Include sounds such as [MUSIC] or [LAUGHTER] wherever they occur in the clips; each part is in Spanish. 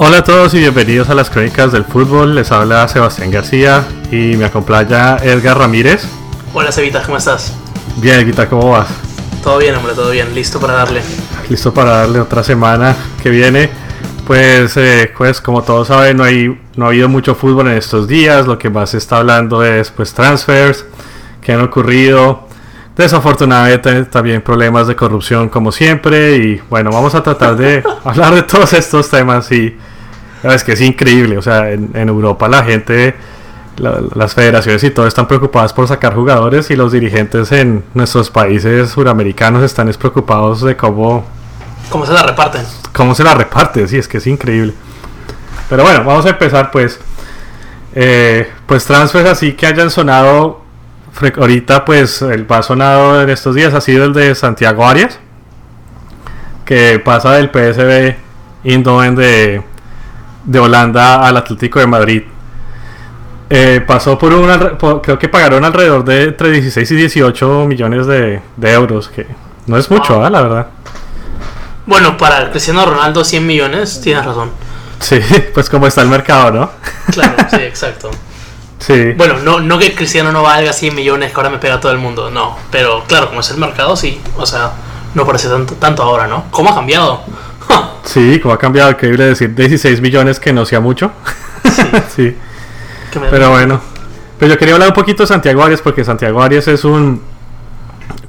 Hola a todos y bienvenidos a las crónicas del fútbol. Les habla Sebastián García y me acompaña Edgar Ramírez. Hola Cevita, ¿cómo estás? Bien, Edgar, ¿cómo vas? Todo bien, hombre, todo bien. Listo para darle. Listo para darle otra semana que viene. Pues, eh, pues como todos saben, no, hay, no ha habido mucho fútbol en estos días. Lo que más se está hablando es pues transfers que han ocurrido. Desafortunadamente también problemas de corrupción como siempre. Y bueno, vamos a tratar de [LAUGHS] hablar de todos estos temas y es que es increíble, o sea, en, Europa la gente, las federaciones y todo están preocupadas por sacar jugadores y los dirigentes en nuestros países suramericanos están preocupados de cómo... ¿Cómo se la reparten? Cómo se la reparten, sí, es que es increíble. Pero bueno, vamos a empezar pues. Eh, pues transfers así que hayan sonado ahorita pues el más sonado en estos días ha sido el de Santiago Arias que pasa del PSV Indoven de de Holanda al Atlético de Madrid. Eh, pasó por una. creo que pagaron alrededor de entre 16 y 18 millones de, euros, que no es mucho, ¿eh? la verdad. Bueno, para el Cristiano Ronaldo 100 millones, tienes razón. Sí, [LAUGHS] pues como está el mercado, ¿no? Claro, sí, [LAUGHS] exacto. Sí. Bueno, no, no que Cristiano no valga 100 millones que ahora me pega todo el mundo, no. Pero claro, como es el mercado, sí. O sea, no parece tanto, tanto ahora, ¿no? ¿Cómo ha cambiado? [LAUGHS] Sí, como ha cambiado, increíble decir 16 millones que no sea mucho. Sí. [LAUGHS] Pero bueno. Pero yo quería hablar un poquito de Santiago Arias porque Santiago Arias es un,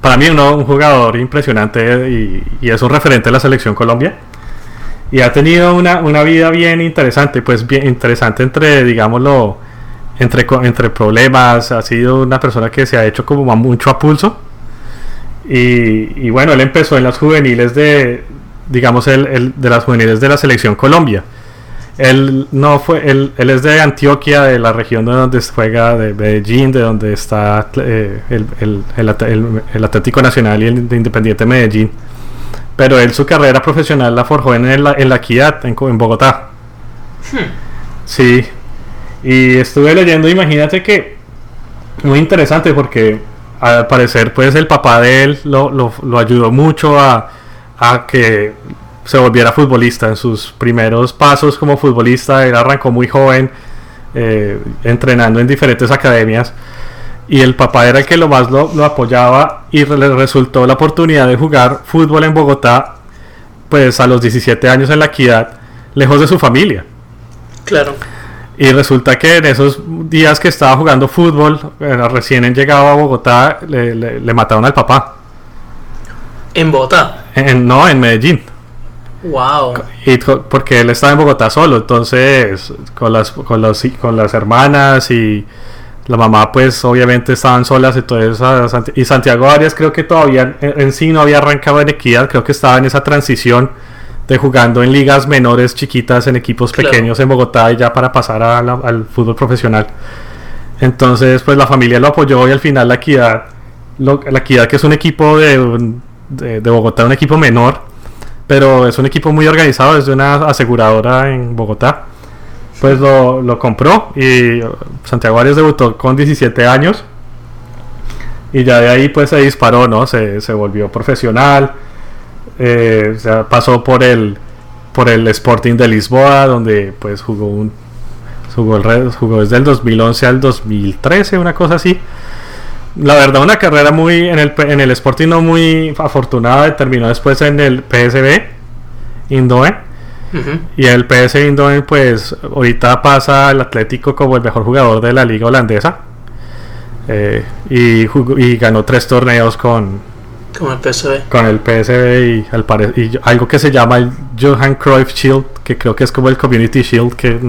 para mí, un jugador impresionante y, es un referente de la selección Colombia. Y ha tenido una, vida bien interesante, pues bien interesante entre, digámoslo, entre, entre problemas. Ha sido una persona que se ha hecho como mucho a pulso. Y, y bueno, él empezó en las juveniles de, digamos, el, de las juveniles de la selección Colombia. Él no fue, él, él, es de Antioquia, de la región de donde juega, de Medellín, de donde está eh, el, el, Atlético Nacional y el de Independiente Medellín. Pero él su carrera profesional la forjó en, la, en la Equidad, en, en Bogotá. Hmm. Sí. Y estuve leyendo, imagínate que muy interesante porque al parecer pues el papá de él lo, lo, lo ayudó mucho a a que se volviera futbolista. En sus primeros pasos como futbolista, él arrancó muy joven, eh, entrenando en diferentes academias. Y el papá era el que lo más lo, apoyaba y le resultó la oportunidad de jugar fútbol en Bogotá, pues a los 17 años en la equidad, lejos de su familia. Claro. Y resulta que en esos días que estaba jugando fútbol, recién llegado a Bogotá, le mataron al papá. ¿En Bogotá? no, en Medellín. Wow. Y porque él estaba en Bogotá solo, entonces con las, con, con las hermanas y la mamá pues obviamente estaban solas entonces y Santiago Arias creo que todavía en, sí no había arrancado en equidad, creo que estaba en esa transición de jugando en ligas menores chiquitas en equipos pequeños en Bogotá y ya para pasar al fútbol profesional. Entonces pues la familia lo apoyó y al final la equidad, la equidad que es un equipo de de, Bogotá, un equipo menor, pero es un equipo muy organizado, es de una aseguradora en Bogotá. Pues lo, compró y Santiago Arias debutó con 17 años y ya de ahí pues se disparó, ¿no? Se, volvió profesional, eh, pasó por el, por el Sporting de Lisboa, donde pues jugó un... Jugó, el, jugó desde el 2011 al 2013, una cosa así la verdad, una carrera muy en el, en el Sporting no muy afortunada. Terminó después en el PSB Indoven. Y el PSV Indoven, pues ahorita pasa al Atlético como el mejor jugador de la liga holandesa. Eh, y, y ganó tres torneos con, con el PSV. Con el PSV y, al y algo que se llama el Johan Cruyff Shield, que creo que es como el Community Shield, que es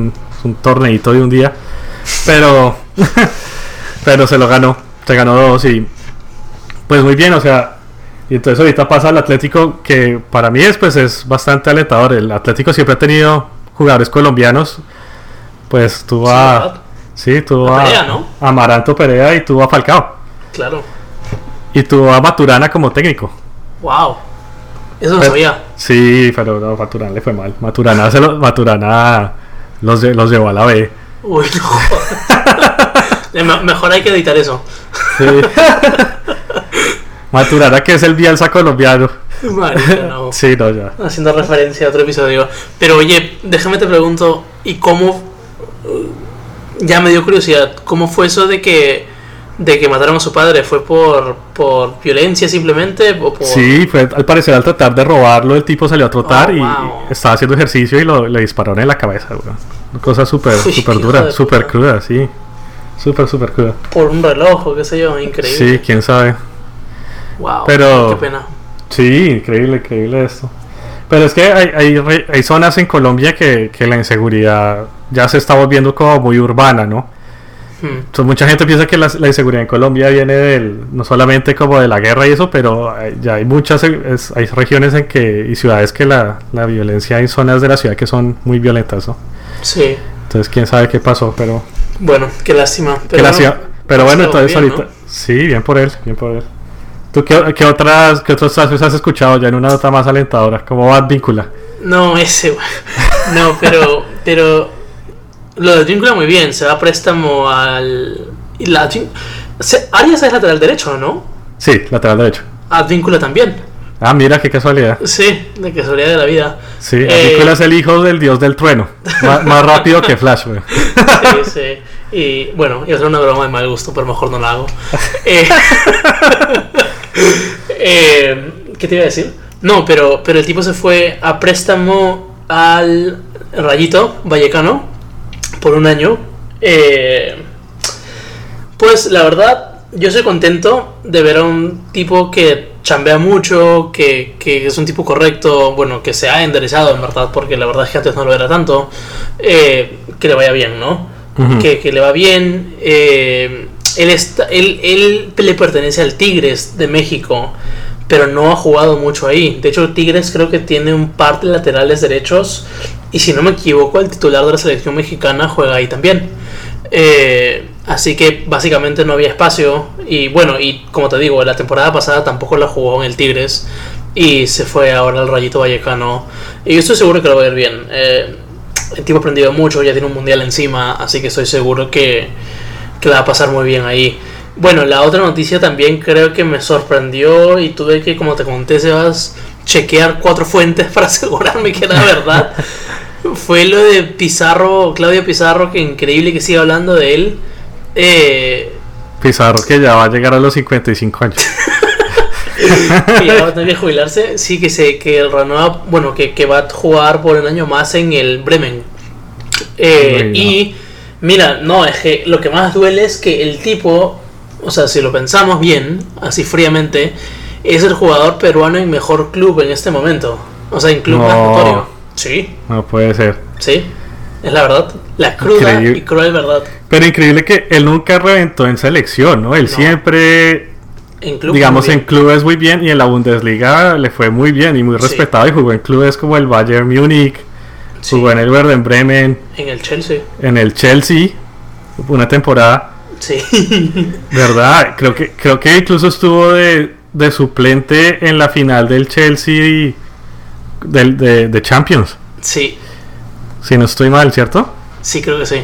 un torneito de un día. Pero, [LAUGHS] pero se lo ganó se ganó dos y pues muy bien, o sea, y entonces ahorita pasa al Atlético que para mí es pues es bastante alentador. El Atlético siempre ha tenido jugadores colombianos. Pues tuvo a sí, tuvo a, Amaranto Perea y tuvo a Falcao. Claro. Y tuvo a Maturana como técnico. Wow. Eso no sabía. Sí, pero no, Maturana le fue mal. Maturana se lo, Maturana los, los llevó a la B. Uy, no. [LAUGHS] Mejor hay que editar eso. Maturana, que es el Bielsa colombiano. no. [LAUGHS] Sí, no, ya. Haciendo referencia a otro episodio. Pero oye, déjame te pregunto, ¿y cómo? Ya me dio curiosidad, ¿cómo fue eso de que de que mataron a su padre? ¿Fue por, por violencia simplemente? O por... Sí, fue al parecer al tratar de robarlo, el tipo salió a trotar oh, y estaba haciendo ejercicio y lo, le dispararon en la cabeza, Una cosa súper, súper dura, súper cruda, sí. Súper, súper cruda. Por un reloj o qué sé yo, increíble. Sí, quién sabe. Wow, Pero, qué pena. Sí, increíble, increíble esto. Pero es que hay, hay, hay zonas en Colombia que, que la inseguridad ya se está volviendo como muy urbana, ¿no? Hmm. mucha gente piensa que la, inseguridad en Colombia viene del, no solamente como de la guerra y eso, pero ya hay muchas, hay regiones en que, y ciudades que la, la, violencia, hay zonas de la ciudad que son muy violentas, ¿no? Sí. Entonces, quién sabe qué pasó, pero... Bueno, qué lástima. Pero, bueno, pero bueno, entonces ahorita... Sí, bien por él, bien por él. ¿Tú qué, qué otras qué otros casos has escuchado ya en una nota más alentadora? ¿Cómo va Advíncula? No, ese... [LAUGHS] No, pero... pero lo de Advíncula muy bien, se da préstamo al... La, Arias es lateral derecho, ¿no? Sí, lateral derecho. Advíncula también. Ah, mira qué casualidad. Sí, de casualidad de la vida. Sí, Advíncula eh, es el hijo del dios del trueno. más, rápido que Flash, güey. Sí, sí. Y bueno, iba a ser una broma de mal gusto, pero mejor no la hago. Eh, [LAUGHS] eh, ¿Qué te iba a decir? No, pero, pero el tipo se fue a préstamo al Rayito Vallecano por un año. Eh, pues la verdad, yo soy contento de ver a un tipo que chambea mucho, que, es un tipo correcto, bueno, que se ha enderezado en verdad, porque la verdad es que antes no lo era tanto, eh, que le vaya bien, ¿no? que, le va bien. Eh, él, está, él, él le pertenece al Tigres de México, pero no ha jugado mucho ahí. De hecho, Tigres creo que tiene un par de laterales derechos y si no me equivoco, el titular de la selección mexicana juega ahí también. Eh, así que básicamente no había espacio. Y bueno, y como te digo, la temporada pasada tampoco la jugó en el Tigres. Y se fue ahora al Rayito Vallecano. Y yo estoy seguro que lo va a ir bien. Eh, el tipo ha aprendido mucho, ya tiene un mundial encima. Así que estoy seguro que, que va a pasar muy bien ahí. Bueno, la otra noticia también creo que me sorprendió. Y tuve que, como te conté, Sebas, chequear cuatro fuentes [LAUGHS] para asegurarme que era verdad. [LAUGHS] fue lo de Pizarro, Claudio Pizarro, que increíble que siga hablando de él. Eh, Pizarro que ya va a llegar a los 55 años. [LAUGHS] que ya va a tener que jubilarse. Sí, que se que renueva, bueno, que, que, va a jugar por un año más en el Bremen. Eh, y mira, no, es que lo que más duele es que el tipo, o sea, si lo pensamos bien, así fríamente, es el jugador peruano en mejor club en este momento. O sea, en club más notorio. Sí. No puede ser. Sí, es la verdad. La cruda y cruel verdad. Pero increíble que él nunca reventó en selección, ¿no? Él siempre, digamos, en clubes muy bien y en la Bundesliga le fue muy bien y muy respetado y jugó en clubes como el Bayern Múnich, jugó en el Werder Bremen, en el Chelsea, en el Chelsea, una temporada. Sí. [LAUGHS] ¿Verdad? Creo que creo que incluso estuvo de, de suplente en la final del Chelsea y de, de, Champions. Sí. Si no estoy mal, ¿cierto? Sí, creo que sí.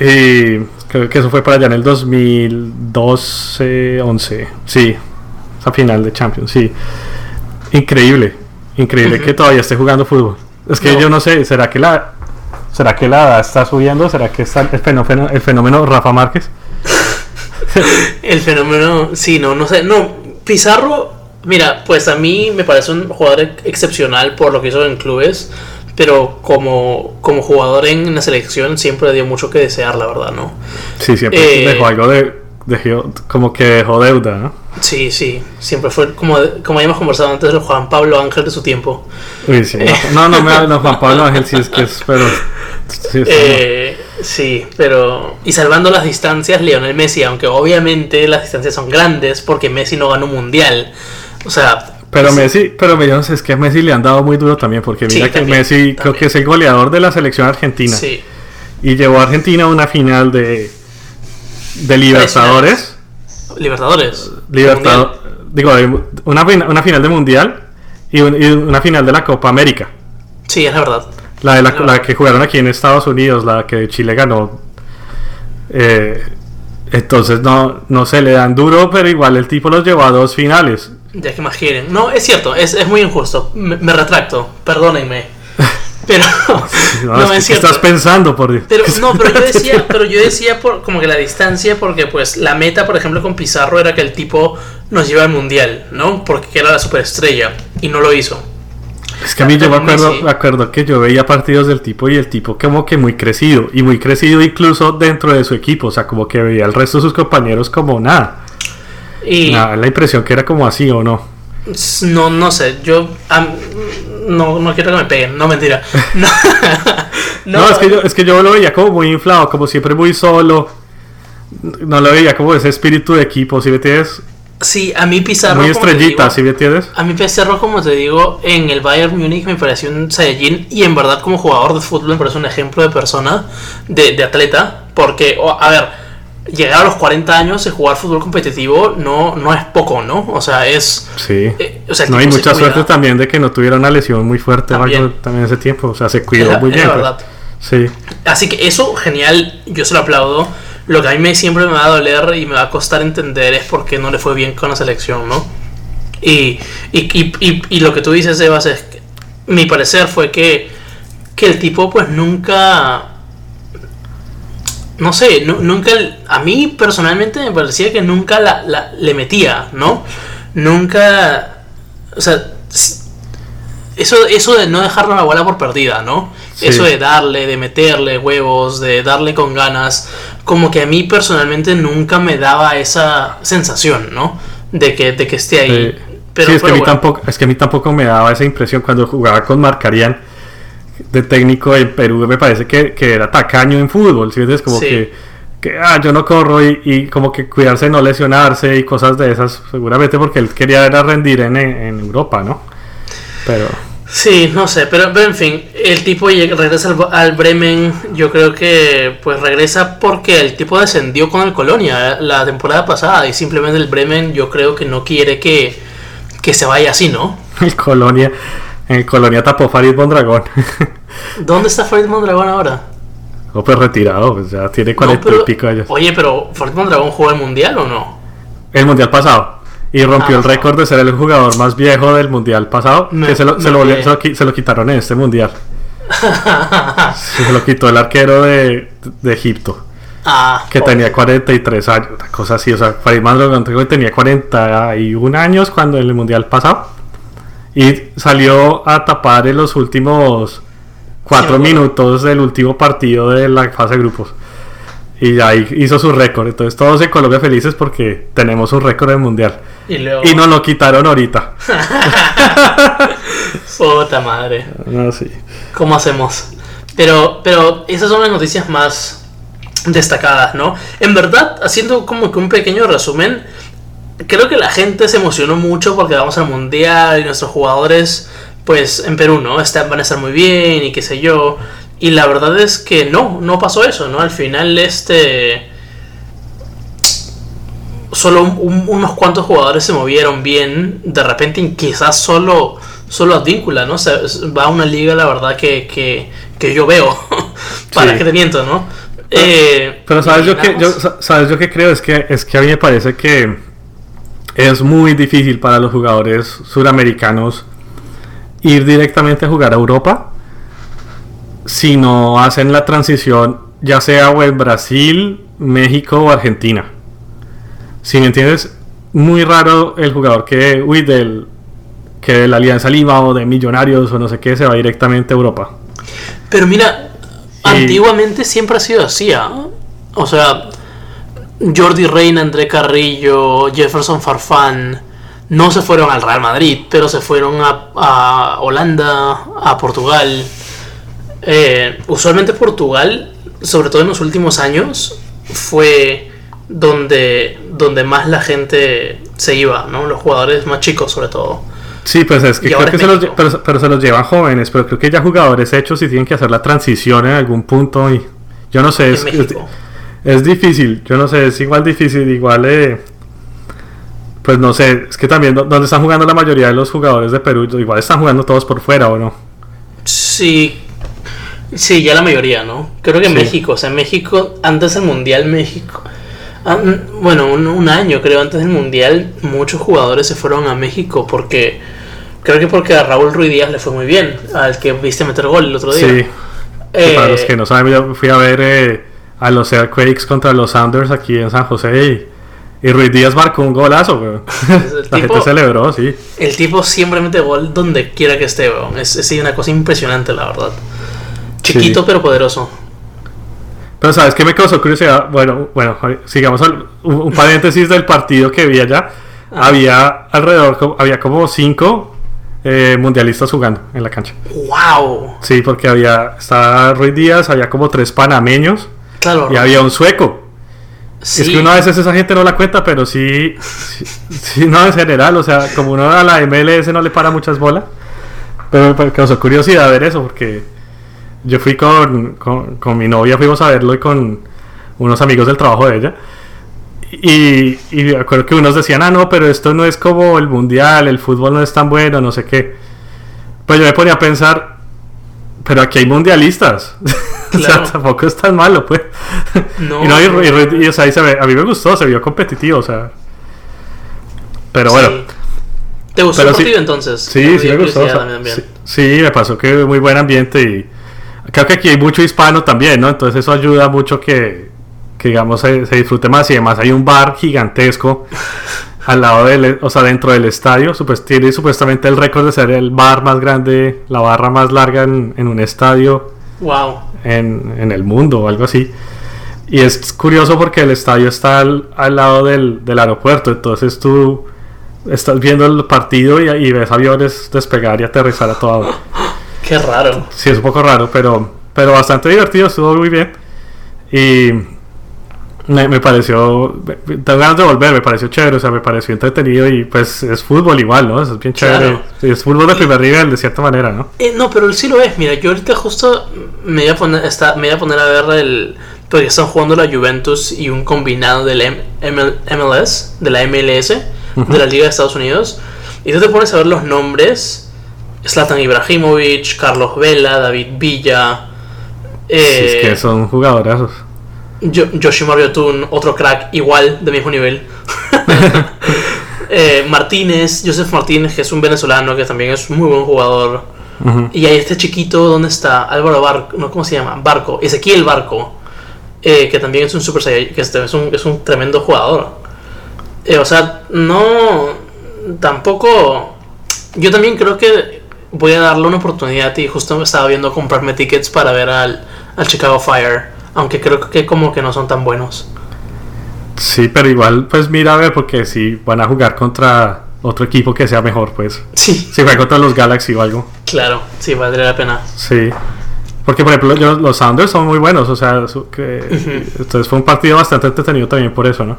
Y creo que eso fue para allá en el 2012, 11. Sí, esa final de Champions, sí. Increíble, increíble que todavía esté jugando fútbol. Es que yo no sé, ¿será que la será que la está subiendo? ¿Será que está el fenómeno, el fenómeno Rafa Márquez? [LAUGHS] el fenómeno, sí, no, no sé, no, Pizarro Mira, pues a mí me parece un jugador excepcional por lo que hizo en clubes, pero como, como jugador en la selección siempre dio mucho que desear, la verdad, ¿no? Sí, siempre eh, dejó algo de, como que dejó deuda, ¿no? Sí, sí, siempre fue como, como habíamos conversado antes, el Juan Pablo Ángel de su tiempo. Uy, sí, no, no, me no, Juan Pablo Ángel, sí es que es, pero... Sí, eh, sí, pero... Y salvando las distancias, Lionel Messi, aunque obviamente las distancias son grandes porque Messi no ganó un mundial. O sea. Pero Messi, pero me es que a Messi le han dado muy duro también, porque mira que Messi creo que es el goleador de la selección argentina. Sí. Y llevó a Argentina a una final de, de Libertadores. Libertadores. Libertadores. Digo, una, una final de Mundial y, una final de la Copa América. Sí, es la verdad. La, de la, que jugaron aquí en Estados Unidos, la que Chile ganó. Eh, entonces no, no se le dan duro, pero igual el tipo los llevó a dos finales. Ya que más quieren. No, es cierto, es, es muy injusto. Me, me retracto, perdónenme. Pero [LAUGHS] no, [LAUGHS] es cierto. estás pensando por pero no, pero yo [LAUGHS] decía, pero yo decía por como que la distancia porque pues la meta, por ejemplo, con Pizarro era que el tipo nos lleva al mundial, ¿no? Porque era la superestrella y no lo hizo. Es que a mí yo me acuerdo, me acuerdo que yo veía partidos del tipo y el tipo como que muy crecido y muy crecido incluso dentro de su equipo, o sea, como que veía al resto de sus compañeros como nada. Y la impresión que era como así o no. No, no sé, yo no, no quiero que me peguen, no mentira. [LAUGHS] No, [LAUGHS] no, es, que yo, es que yo lo veía como muy inflado, como siempre muy solo. No lo veía como ese espíritu de equipo, ¿sí me entiendes? Sí, a mí Pizarro. Muy estrellita, ¿sí me entiendes? A mí Pizarro, como te digo, en el Bayern Múnich me pareció un Saiyajin y en verdad como jugador de fútbol me parece un ejemplo de persona, de, de atleta, porque, a ver llegar a los 40 años y jugar fútbol competitivo no, no es poco, ¿no? O sea, es... Sí. Eh, no, hay mucha suerte también de que no tuviera una lesión muy fuerte también, también ese tiempo. O sea, se cuidó muy bien. Pues. verdad. Sí. Así que eso, genial, yo se lo aplaudo. Lo que a mí me, siempre me va a doler y me va a costar entender es por qué no le fue bien con la selección, ¿no? Y, y, y, y lo que tú dices, Evas, es que mi parecer fue que, que el tipo pues nunca no sé, nunca, a mí personalmente me parecía que nunca la, le metía, ¿no? Nunca, o sea, eso, eso de no dejarnos la bola por perdida, ¿no? Eso de darle, de meterle huevos, de darle con ganas, como que a mí personalmente nunca me daba esa sensación, ¿no? De que, de que esté ahí. Pero, sí, es, que a mí tampoco, es que a mí tampoco me daba esa impresión cuando jugaba con Marcarian de técnico en Perú me parece que, era tacaño en fútbol, ¿sí? Es como que, que ah, yo no corro y, como que cuidarse de no lesionarse y cosas de esas, seguramente porque él quería era rendir en, Europa, ¿no? Pero... Sí, no sé, pero, en fin, el tipo regresa al, Bremen, yo creo que pues regresa porque el tipo descendió con el Colonia eh, la temporada pasada y simplemente el Bremen yo creo que no quiere que, que se vaya así, ¿no? [LAUGHS] El Colonia, en Colonia tapó Farid Mondragón. [LAUGHS] ¿Dónde está Farid Mondragón ahora? Oh, pues retirado, pues ya tiene 40 y pico años. Oye, pero ¿Farid Mondragón jugó el mundial o no? El mundial pasado. Y rompió ah, el récord de ser el jugador más viejo del mundial pasado. que se lo, se, lo, quitaron en este mundial. [LAUGHS] se lo quitó el arquero de, de Egipto. Ah, que tenía 43 años, una cosa así. O sea, Farid Mondragón tenía 41 años cuando en el mundial pasado. Y salió a tapar en los últimos cuatro minutos del último partido de la fase de grupos. Y ahí hizo su récord. Entonces todos en Colombia felices porque tenemos un récord del mundial. Y, nos lo quitaron ahorita. [LAUGHS] Puta madre. No, sí. ¿Cómo hacemos? Pero, pero esas son las noticias más destacadas, ¿no? En verdad, haciendo como que un pequeño resumen, creo que la gente se emocionó mucho porque vamos al mundial y nuestros jugadores, pues en Perú, ¿no? Están, van a estar muy bien y qué sé yo. Y la verdad es que no, no pasó eso, ¿no? Al final, este. Solo unos cuantos jugadores se movieron bien. De repente, quizás solo, solo Advíncula, ¿no? Se, va a una liga, la verdad, que, que, que yo veo. [LAUGHS] Para que te miento, ¿no? Pero, eh, pero sabes yo que yo sabes yo que creo es que es que a mí me parece que es muy difícil para los jugadores suramericanos ir directamente a jugar a Europa si no hacen la transición ya sea o en Brasil, México o Argentina. Si me entiendes, muy raro el jugador que, uy, del, que de la Alianza Lima o de Millonarios o no sé qué se va directamente a Europa. Pero mira, antiguamente siempre ha sido así, ¿ah? O sea, Jordi Reina, André Carrillo, Jefferson Farfán no se fueron al Real Madrid, pero se fueron a, Holanda, a Portugal. Eh, usualmente Portugal, sobre todo en los últimos años, fue donde, donde más la gente se iba, ¿no? Los jugadores más chicos sobre todo. Sí, pues es que creo que se los, pero, se los llevan jóvenes, pero creo que ya jugadores hechos y tienen que hacer la transición en algún punto y yo no sé, es, es difícil, yo no sé, es igual difícil, igual eh, pues no sé, es que también donde están jugando la mayoría de los jugadores de Perú, igual están jugando todos por fuera o no. Sí, sí, ya la mayoría, ¿no? Creo que México, o sea, México, antes del Mundial México, bueno, un, año creo antes del Mundial, muchos jugadores se fueron a México porque... Creo que porque a Raúl Ruiz Díaz le fue muy bien, al que viste meter gol el otro día. Sí. Eh, para los que no saben, yo fui a ver eh, a los Earthquakes contra los Sounders aquí en San José y, Ruiz Díaz marcó un golazo, weón. [LAUGHS] La gente celebró, sí. El tipo siempre mete gol donde quiera que esté, weón. Es, es una cosa impresionante, la verdad. Chiquito pero poderoso. Pero sabes qué me causó curiosidad. Bueno, bueno, sigamos un, paréntesis del partido que vi allá. Ah. Había alrededor, había como cinco eh, mundialistas jugando en la cancha. ¡Wow! Sí, porque había, estaba Ruiz Díaz, había como tres panameños y había un sueco. Es que uno a veces esa gente no la cuenta, pero sí, sí, no en general, o sea, como uno a la MLS no le para muchas bolas. Pero me causó curiosidad ver eso, porque yo fui con, con, mi novia, fuimos a verlo y con unos amigos del trabajo de ella. Y, y me acuerdo que unos decían, ah, no, pero esto no es como el mundial, el fútbol no es tan bueno, no sé qué. Pues yo me ponía a pensar, pero aquí hay mundialistas. [LAUGHS] [LAUGHS] o sea, tampoco es tan malo, pues. No, y, no, y, o sea, a mí me gustó, se vio competitivo, o sea. Pero bueno. ¿Te gustó el partido entonces? Sí, sí me gustó. sí, me pasó que muy buen ambiente y creo que aquí hay mucho hispano también, ¿no? Entonces eso ayuda mucho que, que digamos, se, disfrute más. Y además hay un bar gigantesco [LAUGHS] al lado del, o sea, dentro del estadio. tiene supuestamente el récord de ser el bar más grande, la barra más larga en, un estadio. Wow. En, en, el mundo o algo así. Y es curioso porque el estadio está al, al lado del, del, aeropuerto. Entonces tú estás viendo el partido y, y ves aviones despegar y aterrizar a toda [LAUGHS] Qué raro. Sí, es un poco raro, pero, pero bastante divertido, estuvo muy bien. Y me, pareció. Tengo ganas de volver, me pareció chévere, o sea, me pareció entretenido y pues es fútbol igual, ¿no? Es bien chévere. Es fútbol de primer nivel, de cierta manera, ¿no? Eh, no, pero sí lo es. Mira, yo ahorita justo me voy a poner, está, me voy a, poner a ver el. Porque están jugando la Juventus y un combinado del MLS, de la MLS, de la Liga de Estados Unidos. Y tú te pones a ver los nombres Zlatan Ibrahimovic, Carlos Vela, David Villa. es que eh, son jugadorazos. Yoshimar Tun, otro crack igual, de mismo nivel. [LAUGHS] Eh, Martínez, Joseph Martínez, que es un venezolano que también es muy buen jugador. Y hay este chiquito, ¿dónde está? Álvaro Barco, no, ¿cómo se llama? Barco, Ezequiel Barco, eh, que también es un super que es un, es un tremendo jugador. o sea, no, tampoco. Yo también creo que voy a darle una oportunidad y justo me estaba viendo comprarme tickets para ver al, Chicago Fire, aunque creo que como que no son tan buenos. Sí, pero igual pues mira a ver porque si van a jugar contra otro equipo que sea mejor, pues. Sí. Si juega contra los Galaxy o algo. Claro, sí, valdría la pena. Sí. Porque por ejemplo los Sounders son muy buenos, o sea, que, entonces fue un partido bastante entretenido también por eso, ¿no?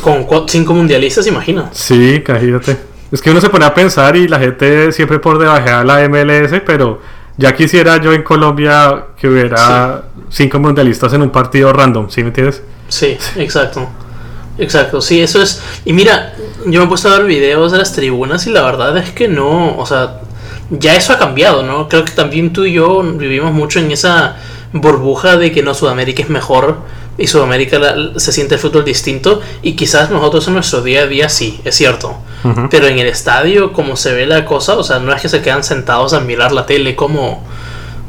Con cinco mundialistas, imagina. Sí, imagínate. Es que uno se pone a pensar y la gente siempre por debajo de la MLS, pero ya quisiera yo en Colombia que hubiera cinco mundialistas en un partido random, ¿sí me entiendes? Sí, exacto. Exacto, sí, eso es. Y mira, yo me he puesto a ver videos de las tribunas y la verdad es que no, o sea, ya eso ha cambiado, ¿no? Creo que también tú y yo vivimos mucho en esa burbuja de que no, Sudamérica es mejor y Sudamérica se siente el fútbol distinto y quizás nosotros en nuestro día a día sí, es cierto. Pero en el estadio, como se ve la cosa, o sea, no es que se quedan sentados a mirar la tele como,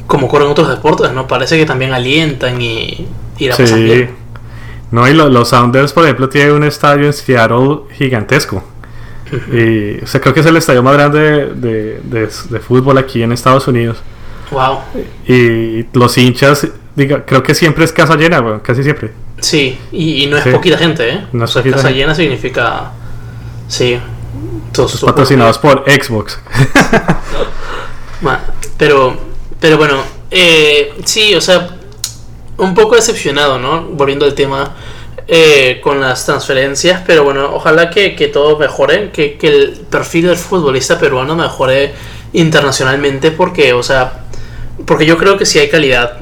como ocurre en otros deportes, ¿no? Parece que también alientan y, y la sí. No, y los Sounders, por ejemplo, tienen un estadio en Seattle gigantesco. Y o sea, creo que es el estadio más grande de, de, fútbol aquí en Estados Unidos. Wow. Y los hinchas, diga, creo que siempre es casa llena, casi siempre. Sí, y, no es poquita gente, ¿eh? No es casa llena significa. Sí, patrocinados por Xbox. [LAUGHS] pero, pero bueno, eh, sí, o sea, un poco decepcionado, ¿no? Volviendo al tema eh, con las transferencias, pero bueno, ojalá que, todo mejore, que, el perfil del futbolista peruano mejore internacionalmente, porque, o sea, porque yo creo que sí hay calidad.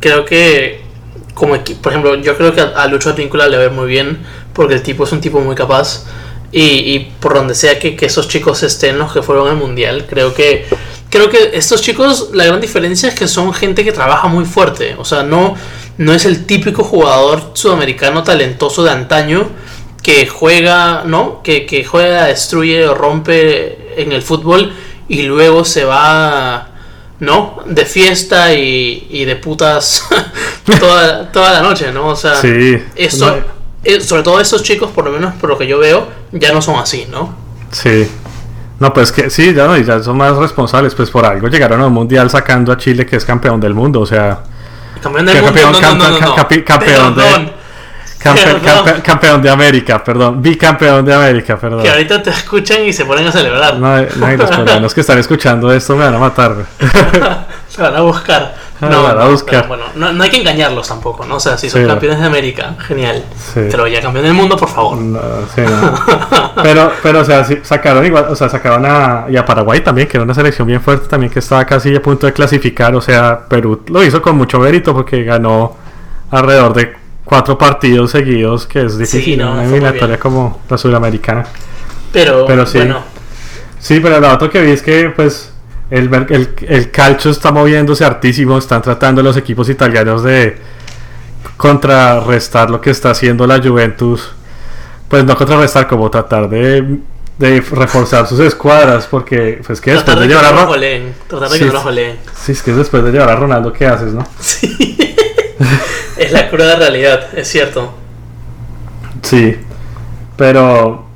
Creo que, como por ejemplo, yo creo que a, Lucho Advíncula le va a muy bien, porque el tipo es un tipo muy capaz. Y, por donde sea que, esos chicos estén los que fueron al mundial, creo que creo que estos chicos la gran diferencia es que son gente que trabaja muy fuerte, o sea, no no es el típico jugador sudamericano talentoso de antaño que juega, ¿no? Que, que juega, destruye o rompe en el fútbol y luego se va, ¿no? De fiesta y, de putas [LAUGHS] toda, toda la noche, ¿no? O sea, sí. esto, eh, sobre todo estos chicos, por lo menos por lo que yo veo, ya no son así, ¿no? Sí. No, pues que sí, ya, no, ya son más responsables, pues por algo llegaron a un mundial sacando a Chile que es campeón del mundo, o sea... Campeón del mundo, campeón, no, no, campeón de... Campeón, de América, perdón. Bicampeón de América, perdón. Que ahorita te escuchan y se ponen a celebrar. No, no los que están escuchando esto me van a matar. [LAUGHS] se van a buscar. No, a buscar. bueno, no, hay que engañarlos tampoco, ¿no? O sea, si son campeones de América, genial. Pero ya campeón del mundo, por favor. sí, pero, pero, o sea, sacaron igual, o sea, sacaron a, y a Paraguay también, que era una selección bien fuerte también, que estaba casi a punto de clasificar. O sea, Perú lo hizo con mucho mérito porque ganó alrededor de cuatro partidos seguidos, que es difícil en una eliminatoria como la sudamericana. Pero, pero sí. Bueno. Sí, pero lo otro que vi es que pues el, el, el calcio está moviéndose hartísimo, están tratando los equipos italianos de contrarrestar lo que está haciendo la Juventus. Pues no contrarrestar, como tratar de, de reforzar sus escuadras, porque pues que después de, llevar a Ronaldo... Sí, es que después de llevar a Ronaldo, ¿qué haces, no? Sí. [LAUGHS] es la cruda realidad, es cierto. Sí, pero,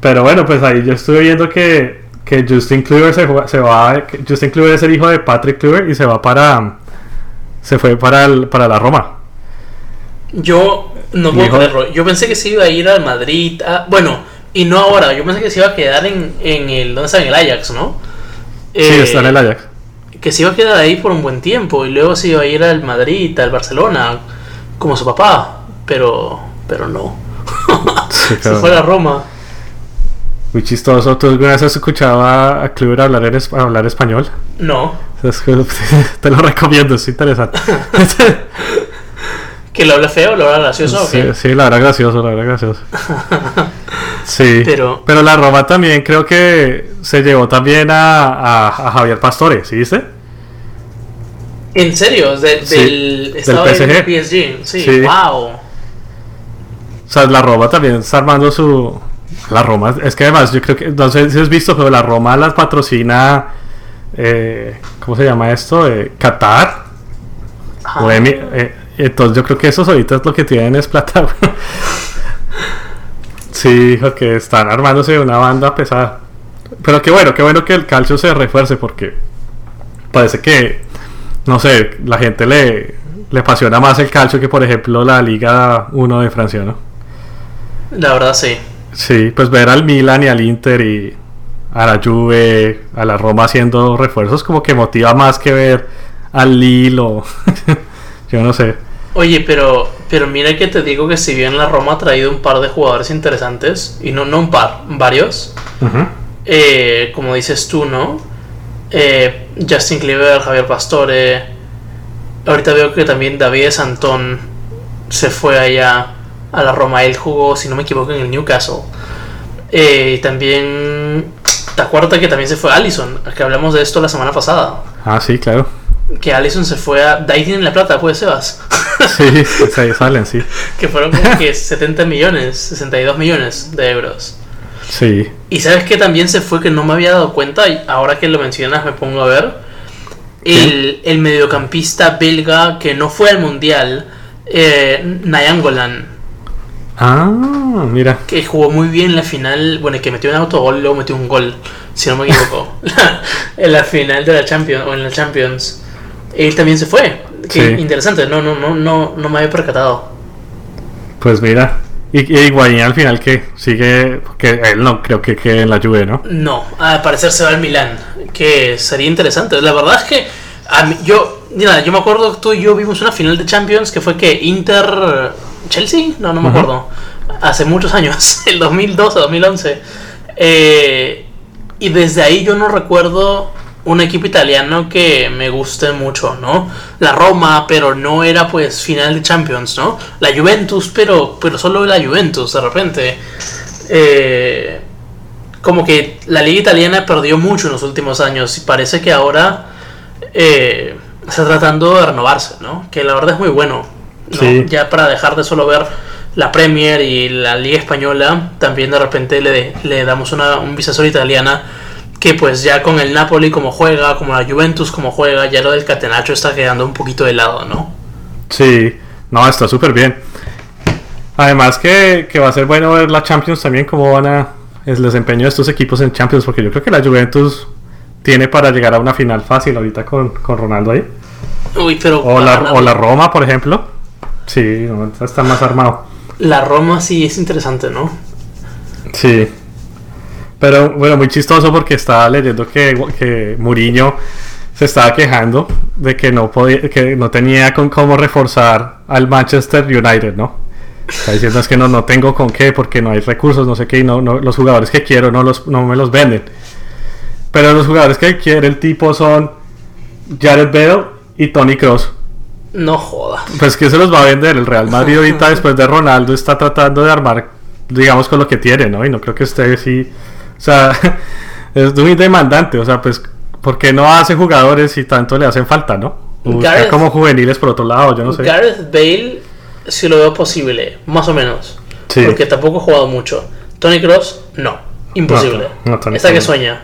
pero bueno, pues ahí yo estuve viendo que, que Justin Kluber se, se va, Justin Kluber es el hijo de Patrick Kluber y se va para, se fue para, para la Roma. Yo no puedo creerlo. Yo pensé que se iba a ir al Madrid. bueno, y no ahora. Yo pensé que se iba a quedar en, en el. ¿Dónde está? En el Ajax, ¿no? Sí, está en el eh, Ajax que se iba a quedar ahí por un buen tiempo y luego se iba a ir al Madrid, al Barcelona, como su papá, pero, pero no. [LAUGHS] se fue a Roma. Muy chistoso. ¿Tú alguna vez has escuchado a, a hablar, hablar español? No. [LAUGHS] Te lo recomiendo, es interesante. [LAUGHS] ¿Que lo habla feo? ¿Lo habla gracioso? Sí, sí, lo habla gracioso, lo habla gracioso. Sí, pero, pero la Roma también creo que se llevó también a, a, Javier Pastore, ¿sí viste? ¿En serio? del, estado del PSG. Sí, wow. O sea, la Roma también está armando su. La Roma, es que además, yo creo que. No sé si has visto, pero la Roma las patrocina. Eh, ¿Cómo se llama esto? Eh, Qatar. Eh, entonces, yo creo que esos ahorita es lo que tienen es plata. [LAUGHS] Sí, que están armándose una banda pesada. Pero qué bueno, qué bueno que el calcio se refuerce porque parece que, no sé, la gente le, le apasiona más el calcio que por ejemplo la Liga 1 de Francia, ¿no? La verdad sí. Sí, pues ver al Milan y al Inter y a la Juve, a la Roma haciendo refuerzos como que motiva más que ver al Lille o [LAUGHS] yo no sé. Oye, pero, pero mira que te digo que si bien la Roma ha traído un par de jugadores interesantes, y no, no un par, varios, eh, como dices tú, ¿no? Eh, Justin Cleaver, Javier Pastore, ahorita veo que también David Santón se fue allá a la Roma, él jugó, si no me equivoco, en el Newcastle. Eh, y también, ¿te acuerdas que también se fue Allison? Que hablamos de esto la semana pasada. Ah, sí, claro que Allison se fue a. De ahí tienen la plata, pues, Sebas. [LAUGHS] sí, pues ahí salen, sí. que fueron como que 70 millones, 62 millones de euros. Sí. Y sabes que también se fue que no me había dado cuenta, y ahora que lo mencionas me pongo a ver. El, el mediocampista belga que no fue al mundial, eh, Nayangolan. Ah, mira. Que jugó muy bien en la final, bueno, que metió un autogol luego metió un gol, si no me equivoco. [LAUGHS] [LAUGHS] en la final de la Champions, o en la Champions él también se fue. Qué interesante, no, no, no, no, no me había percatado. Pues mira, y, y al final que sigue, que él no creo que quede en la Juve, ¿no? No, al parecer se va al Milán, que sería interesante. La verdad es que a mí, yo, mira, yo me acuerdo tú y yo vimos una final de Champions que fue que Inter Chelsea, no, no me acuerdo, hace muchos años, [LAUGHS] el 2012, 2011. Eh, y desde ahí yo no recuerdo un equipo italiano que me guste mucho, ¿no? La Roma, pero no era pues final de Champions, ¿no? La Juventus, pero, pero solo la Juventus, de repente. Eh, como que la liga italiana perdió mucho en los últimos años y parece que ahora eh, está tratando de renovarse, ¿no? Que la verdad es muy bueno. Ya para dejar de solo ver la Premier y la Liga Española, también de repente le, le damos una, un vistazo italiana que pues ya con el Napoli como juega, como la Juventus como juega, ya lo del Catenacho está quedando un poquito de lado, ¿no? Sí, no, está súper bien. Además que, va a ser bueno ver la Champions también, cómo van a el desempeño de estos equipos en Champions, porque yo creo que la Juventus tiene para llegar a una final fácil ahorita con, Ronaldo ahí. Uy, pero o, la, o la Roma, por ejemplo. Sí, está más armado. La Roma sí es interesante, ¿no? Sí. Pero bueno, muy chistoso porque estaba leyendo que, que Mourinho se estaba quejando de que no podía, que no tenía con cómo reforzar al Manchester United, ¿no? Está diciendo es que no, no tengo con qué porque no hay recursos, no sé qué, y no, no, los jugadores que quiero no, los, no me los venden. Pero los jugadores que quiere el tipo son Jared Bale y Tony Cross. No joda. Pues que se los va a vender. El Real Madrid ahorita [LAUGHS] después de Ronaldo está tratando de armar, digamos, con lo que tiene, ¿no? Y no creo que esté así o sea, [LAUGHS] es muy demandante. O sea, pues, ¿por qué no hace jugadores si tanto le hacen falta, no? como juveniles por otro lado, yo no sé. Gareth Bale, si lo veo posible, más o menos. Sí. Porque tampoco he jugado mucho. Tony Cross, no. Imposible. No, Esta que sueña.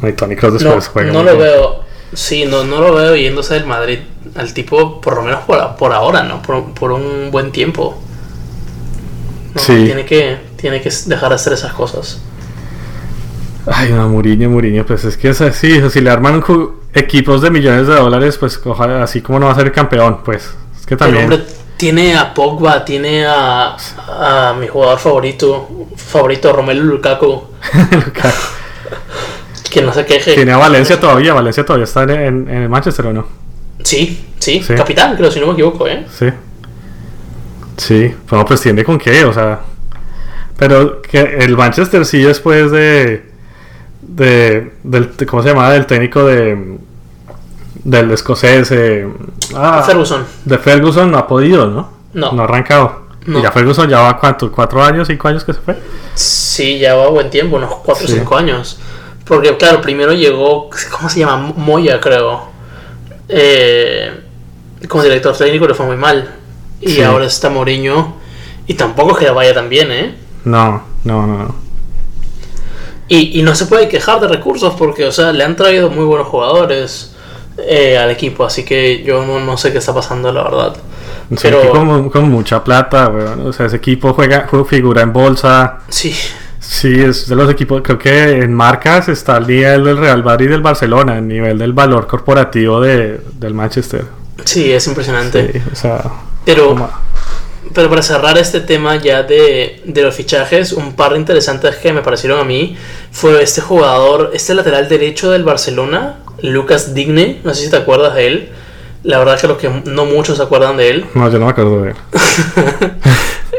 No, Tony Cross después juega. No lo veo. Sí, no, no lo veo yéndose del Madrid. Al tipo, por lo menos por, por ahora, ¿no? Por, por un buen tiempo. sí. Tiene que, tiene que dejar de hacer esas cosas. Ay, no, Muriño, Muriño, pues es que es así, si le arman equipos de millones de dólares, pues así como no va a ser campeón, pues es que también... Hombre tiene a Pogba, tiene a, a mi jugador favorito, favorito Romelu Lukaku. [LAUGHS] Lukaku. que no se queje. Tiene a Valencia todavía, Valencia todavía está en, en el Manchester o no. Sí, sí, capitán, creo, si no me equivoco, ¿eh? Sí. Sí, bueno, pues tiene con qué, o sea... Pero que el Manchester sí después de de, del, ¿cómo se llama? Del técnico de del escocés eh, ah, Ferguson. De Ferguson no ha podido, ¿no? No. No ha arrancado. Y ya Ferguson ya va cuánto, cuatro años, cinco años que se fue. Sí, ya va buen tiempo, unos cuatro o cinco años. Porque claro, primero llegó, ¿cómo se llama? Moya, creo. Eh, como director técnico le fue muy mal. Y ahora está Mourinho. Y tampoco que vaya tan bien, ¿eh? No, no, no. Y, no se puede quejar de recursos porque, o sea, le han traído muy buenos jugadores eh, al equipo, así que yo no, sé qué está pasando, la verdad. Pero con, mucha plata, o sea, ese equipo juega, figura en bolsa. Sí. Sí, es de los equipos, creo que en marcas está al nivel del Real Madrid y del Barcelona, el nivel del valor corporativo de, del Manchester. Sí, es impresionante. Sí, o sea, pero, pero para cerrar este tema ya de, los fichajes, un par de interesantes que me parecieron a mí fue este jugador, este lateral derecho del Barcelona, Lucas Digne, no sé si te acuerdas de él. La verdad que los que no muchos se acuerdan de él. No, yo no me acuerdo de él. [LAUGHS]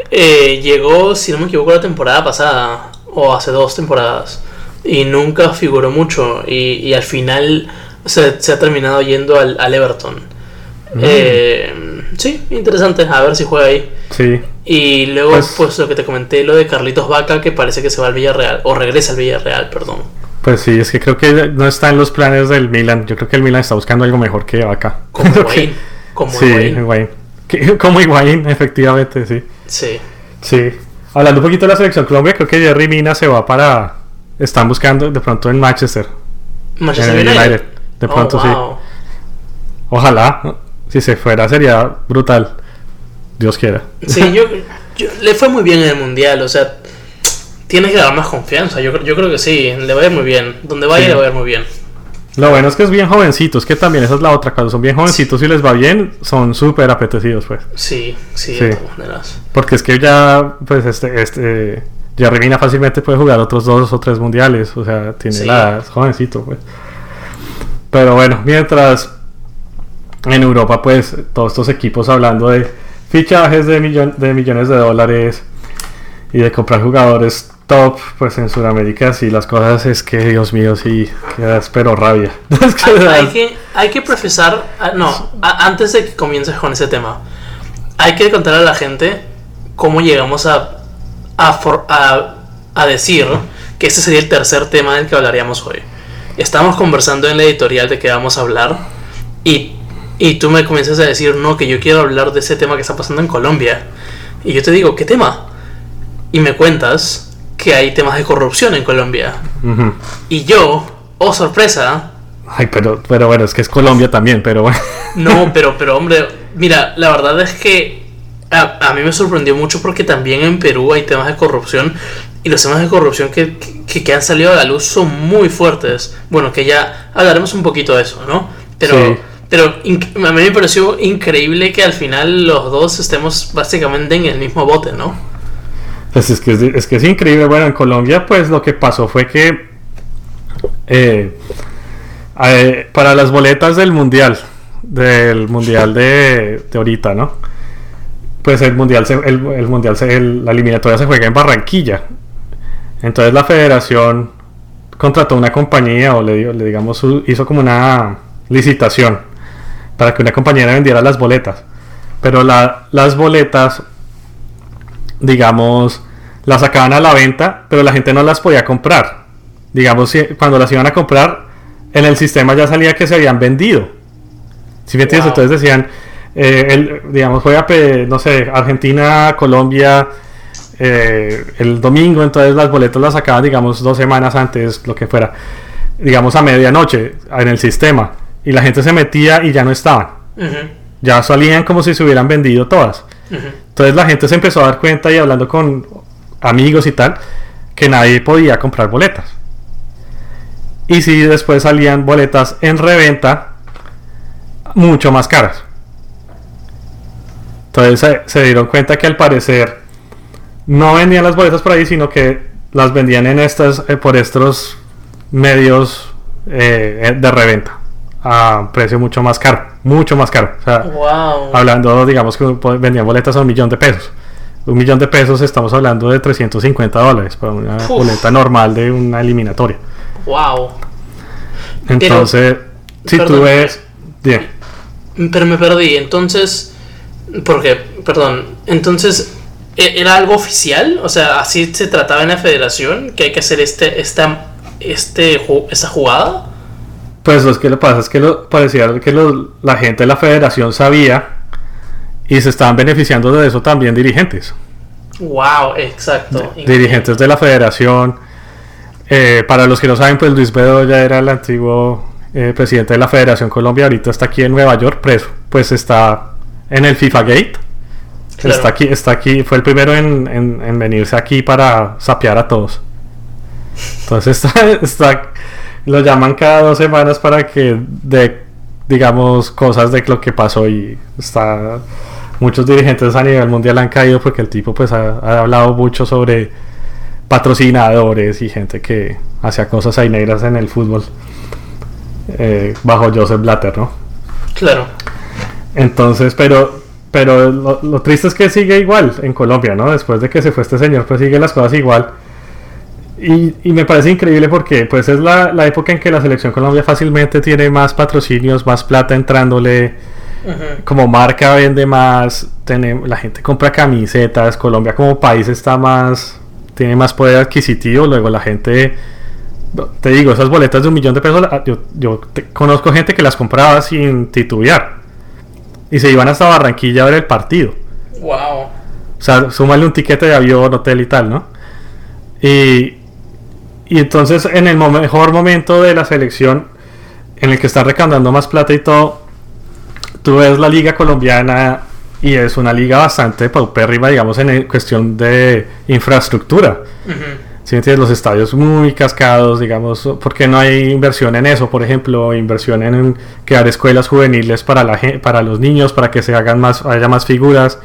Eh, llegó, si no me equivoco, la temporada pasada, o hace dos temporadas, y nunca figuró mucho, y, al final se, ha terminado yendo al, al Everton. Mm. Eh, sí, interesante. A ver si juega ahí. Sí. Y luego, pues, pues, lo que te comenté, lo de Carlitos Vaca, que parece que se va al Villarreal, o regresa al Villarreal, perdón. Pues sí, es que creo que no está en los planes del Milan. Yo creo que el Milan está buscando algo mejor que Vaca. [LAUGHS] Como Higuaín. Como sí, Higuaín. [LAUGHS] Como Higuaín, efectivamente, sí. Sí. Sí. Hablando un poquito de la selección Colombia, creo que Jerry Mina se va para. Están buscando de pronto en Manchester. Manchester United. De pronto, oh, sí. Ojalá. Si se fuera sería brutal. Dios quiera. Sí, yo, le fue muy bien en el mundial, o sea, tienes que dar más confianza. Yo, yo creo que sí, le va a ir muy bien. Donde vaya le va a ir muy bien. Lo bueno es que es bien jovencitos, que también esa es la otra. Cuando son bien jovencitos y les va bien, son súper apetecidos, pues. Sí, sí, de todas maneras. Porque es que ya, pues, este, este, ya Revina fácilmente puede jugar otros dos o tres mundiales. O sea, tiene la jovencito, pues. Pero bueno, mientras en Europa, pues todos estos equipos hablando de fichajes de, de millones de dólares y de comprar jugadores top, pues en Sudamérica sí las cosas es que, Dios mío, sí, quedas pero rabia. [LAUGHS] hay, que, hay que profesar, ah, no, antes de que comiences con ese tema, hay que contar a la gente cómo llegamos a, a, a decir que este sería el tercer tema del que hablaríamos hoy. Estamos conversando en la editorial de que vamos a hablar y y tú me comienzas a decir, no, que yo quiero hablar de ese tema que está pasando en Colombia. Y yo te digo, ¿qué tema? Y me cuentas que hay temas de corrupción en Colombia. Y yo, oh sorpresa. Ay, pero, pero bueno, es que es Colombia también, pero bueno. No, [LAUGHS] pero, pero hombre, mira, la verdad es que a, mí me sorprendió mucho porque también en Perú hay temas de corrupción y los temas de corrupción que, que, han salido a la luz son muy fuertes. Bueno, que ya hablaremos un poquito de eso, ¿no? Pero, pero a mí me pareció increíble que al final los dos estemos básicamente en el mismo bote, ¿no? Pues es que es, que es increíble. Bueno, en Colombia, pues lo que pasó fue que eh, eh, para las boletas del mundial, del mundial de, de ahorita, ¿no? Pues el mundial, el, mundial, la eliminatoria se juega en Barranquilla. Entonces la federación contrató una compañía o le, le digamos hizo como una licitación para que una compañera vendiera las boletas. Pero las boletas, digamos, las sacaban a la venta, pero la gente no las podía comprar. Digamos, cuando las iban a comprar, en el sistema ya salía que se habían vendido. ¿Sí me entiendes? Entonces decían, eh, el, digamos, juega, no sé, Argentina, Colombia, eh, el domingo, entonces las boletas las sacaban, digamos, dos semanas antes, lo que fuera, digamos, a medianoche en el sistema y la gente se metía y ya no estaban. Ya salían como si se hubieran vendido todas. Entonces la gente se empezó a dar cuenta y hablando con amigos y tal, que nadie podía comprar boletas. Y si después salían boletas en reventa, mucho más caras. Entonces se, dieron cuenta que al parecer no vendían las boletas por ahí, sino que las vendían en estas, eh, por estos medios eh, de reventa a precio mucho más caro, mucho más caro. hablando, digamos que vendían boletas a un millón de pesos. Un millón de pesos estamos hablando de 350 dólares para una boleta normal de una eliminatoria. Wow. Entonces, si tú ves... Pero me perdí, entonces... Porque, perdón, entonces ¿e-, ¿Era algo oficial? O sea, ¿así se trataba en la federación? ¿Que hay que hacer este, esta, este, esta jugada? Pues lo que pasa es que lo, parecía que la gente de la federación sabía y se estaban beneficiando de eso también dirigentes. Wow, exacto. Dirigentes de la federación. Eh, para los que no saben, pues Luis Bedoya era el antiguo eh, presidente de la Federación Colombia. Ahorita está aquí en Nueva York preso. Pues está en el FIFA Gate. Está aquí, está aquí, fue el primero en, en venirse aquí para sapear a todos. Entonces [LAUGHS] está, está lo llaman cada dos semanas para que de digamos cosas de lo que pasó y está muchos dirigentes a nivel mundial han caído porque el tipo pues ha, hablado mucho sobre patrocinadores y gente que hacía cosas ahí negras en el fútbol eh, bajo Joseph Blatter, ¿no? Claro. Entonces, pero pero lo, lo, triste es que sigue igual en Colombia, ¿no? Después de que se fue este señor, pues sigue las cosas igual. Y, me parece increíble porque pues es la, época en que la selección Colombia fácilmente tiene más patrocinios, más plata entrándole, como marca vende más, la gente compra camisetas, Colombia como país está más, tiene más poder adquisitivo, luego la gente, te digo, esas boletas de un millón de pesos, yo, yo conozco gente que las compraba sin titubear y se iban hasta Barranquilla a ver el partido. Wow. O sea, súmale un tiquete de avión, hotel y tal, ¿no? Y, y entonces en el mejor momento de la selección, en el que está recaudando más plata y todo, tú ves la liga colombiana y es una liga bastante paupérrima, digamos, en cuestión de infraestructura. Si entiendes, los estadios muy cascados, digamos, porque no hay inversión en eso, por ejemplo, inversión en crear escuelas juveniles para, la, para los niños, para que se hagan más, haya más figuras.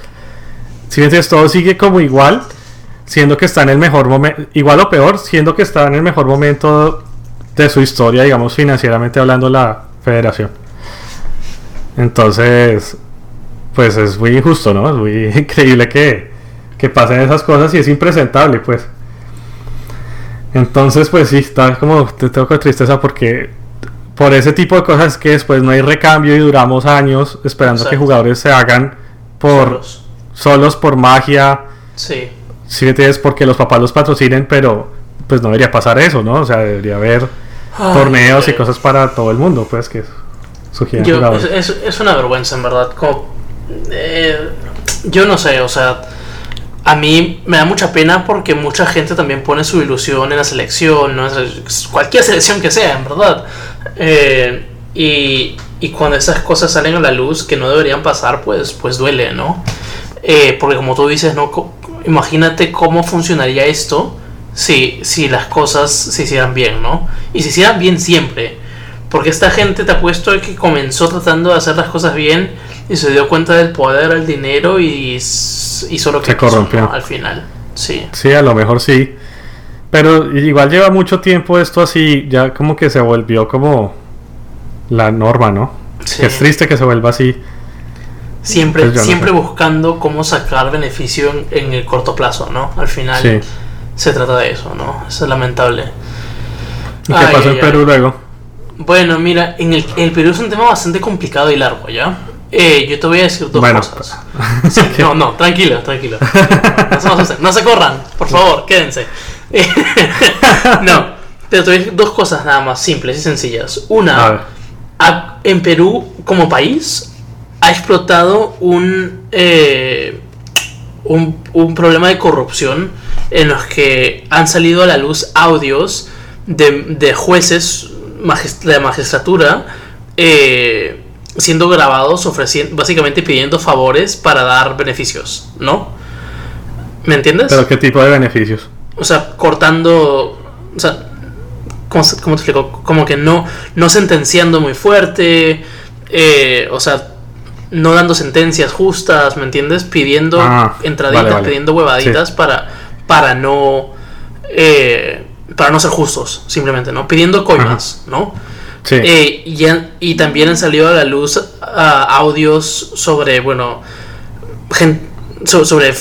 Si entiendes, todo sigue como igual, siendo que está en el mejor momento, igual o peor, siendo que está en el mejor momento de su historia, digamos, financieramente hablando, la federación. Entonces, pues es muy injusto, ¿no? Es muy [LAUGHS] increíble que, que pasen esas cosas y es impresentable, pues. Entonces, pues sí, está como, te tengo tristeza porque por ese tipo de cosas que después no hay recambio y duramos años esperando que jugadores se hagan por solos, solos por magia. Sí sí es porque los papás los patrocinen, pero pues no debería pasar eso, ¿no? O sea, debería haber torneos y cosas para todo el mundo, pues que es, una vergüenza, en verdad. Eh, yo no sé, o sea, a mí me da mucha pena porque mucha gente también pone su ilusión en la selección, ¿no? cualquier selección que sea, en verdad. Eh, y, y, cuando esas cosas salen a la luz que no deberían pasar, pues, pues duele, ¿no? Eh, porque como tú dices, ¿no? Imagínate cómo funcionaría esto si, si las cosas se hicieran bien, ¿no? Y se hicieran bien siempre. Porque esta gente te ha puesto que comenzó tratando de hacer las cosas bien y se dio cuenta del poder, el dinero y hizo lo que se corrompió al final. Sí. Sí, a lo mejor sí. Pero igual lleva mucho tiempo esto así, ya como que se volvió como la norma, ¿no? Es triste que se vuelva así. Siempre, pues siempre buscando cómo sacar beneficio en, el corto plazo, ¿no? Al final se trata de eso, ¿no? Eso es lamentable. ¿Y qué pasó en Perú luego? Bueno, mira, en el, el, Perú es un tema bastante complicado y largo, ¿ya? Eh, yo te voy a decir dos cosas. [LAUGHS] no, no, tranquilo, tranquilo. No, se corran, por favor, quédense. [LAUGHS] no, pero te voy a decir dos cosas nada más simples y sencillas. Una, en Perú como país ha explotado un, eh, un, un problema de corrupción en los que han salido a la luz audios de, de jueces de magistratura eh, siendo grabados, ofreciendo, básicamente pidiendo favores para dar beneficios, ¿no? ¿Me entiendes? ¿Pero qué tipo de beneficios? O sea, cortando. O sea, ¿cómo, te explico? Como que no, no sentenciando muy fuerte, eh, o sea, no dando sentencias justas, ¿me entiendes? Pidiendo ah, entraditas, pidiendo huevaditas para, para no. Eh, para no ser justos, simplemente, ¿no? Pidiendo coimas, ¿no? Sí. Eh, y, y, también han salido a la luz audios sobre, bueno, sobre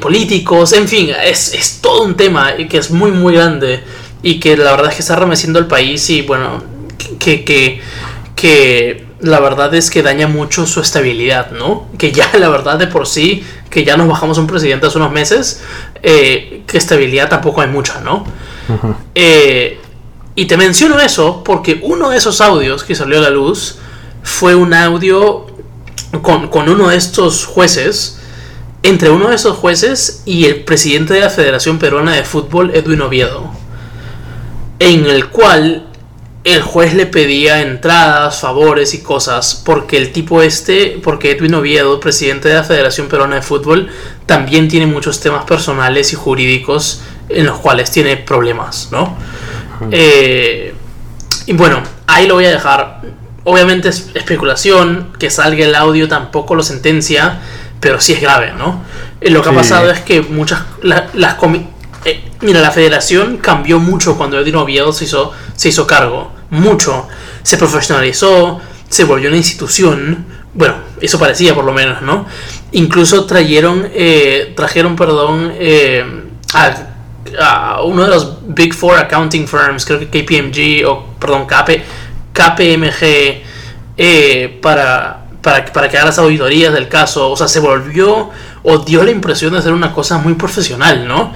políticos, en fin, es, es, todo un tema que es muy, muy grande y que la verdad es que está remeciendo el país y, bueno, que, que, que la verdad es que daña mucho su estabilidad, ¿no? Que ya [LAUGHS] la verdad de por sí, que ya nos bajamos un presidente hace unos meses, eh, que estabilidad tampoco hay mucha, ¿no? Eh, y te menciono eso porque uno de esos audios que salió a la luz fue un audio con, uno de estos jueces, entre uno de esos jueces y el presidente de la Federación Peruana de Fútbol, Edwin Oviedo, en el cual el juez le pedía entradas, favores y cosas porque el tipo este, porque Edwin Oviedo, presidente de la Federación Peruana de Fútbol, también tiene muchos temas personales y jurídicos en los cuales tiene problemas, ¿no? Eh, y bueno, ahí lo voy a dejar. Obviamente es especulación, que salga el audio tampoco lo sentencia, pero sí es grave, ¿no? Eh, lo que ha pasado es que muchas... las eh, mira, la federación cambió mucho cuando Edwin Oviedo se hizo, se hizo cargo. Mucho. Se profesionalizó, se volvió una institución. Bueno, eso parecía por lo menos, ¿no? Incluso trajeron, trajeron, perdón, a uno de los Big Four accounting firms, creo que KPMG o, perdón, KP, KPMG, eh, para, para, para que haga las auditorías del caso. O sea, se volvió o dio la impresión de ser una cosa muy profesional, ¿no?